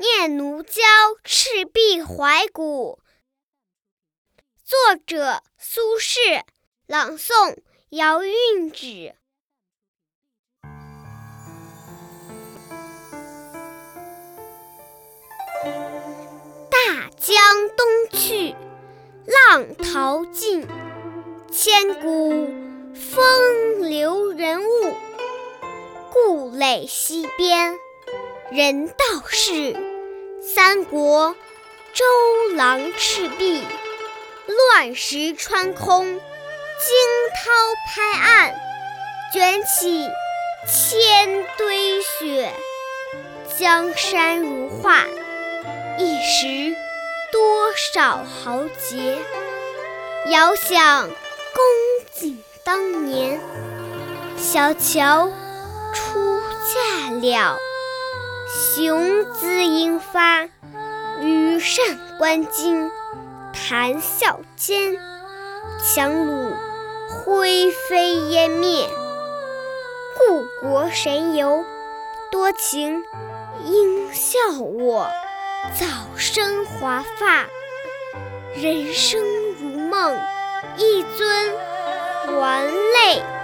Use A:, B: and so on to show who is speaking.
A: 念奴娇·赤壁怀古》，作者苏轼，朗诵姚韵芷。大江东去，浪淘尽，千古风流人物。故垒西边，人道是三国周郎赤壁。乱石穿空，惊涛拍岸，卷起千堆雪。江山如画，一时多少豪杰。遥想公瑾当年，小乔出嫁了，雄姿英，扇观巾。谈笑间，樯橹灰飞烟灭。故国神游，多情应笑我，早生华发。人生如梦，一尊还酹。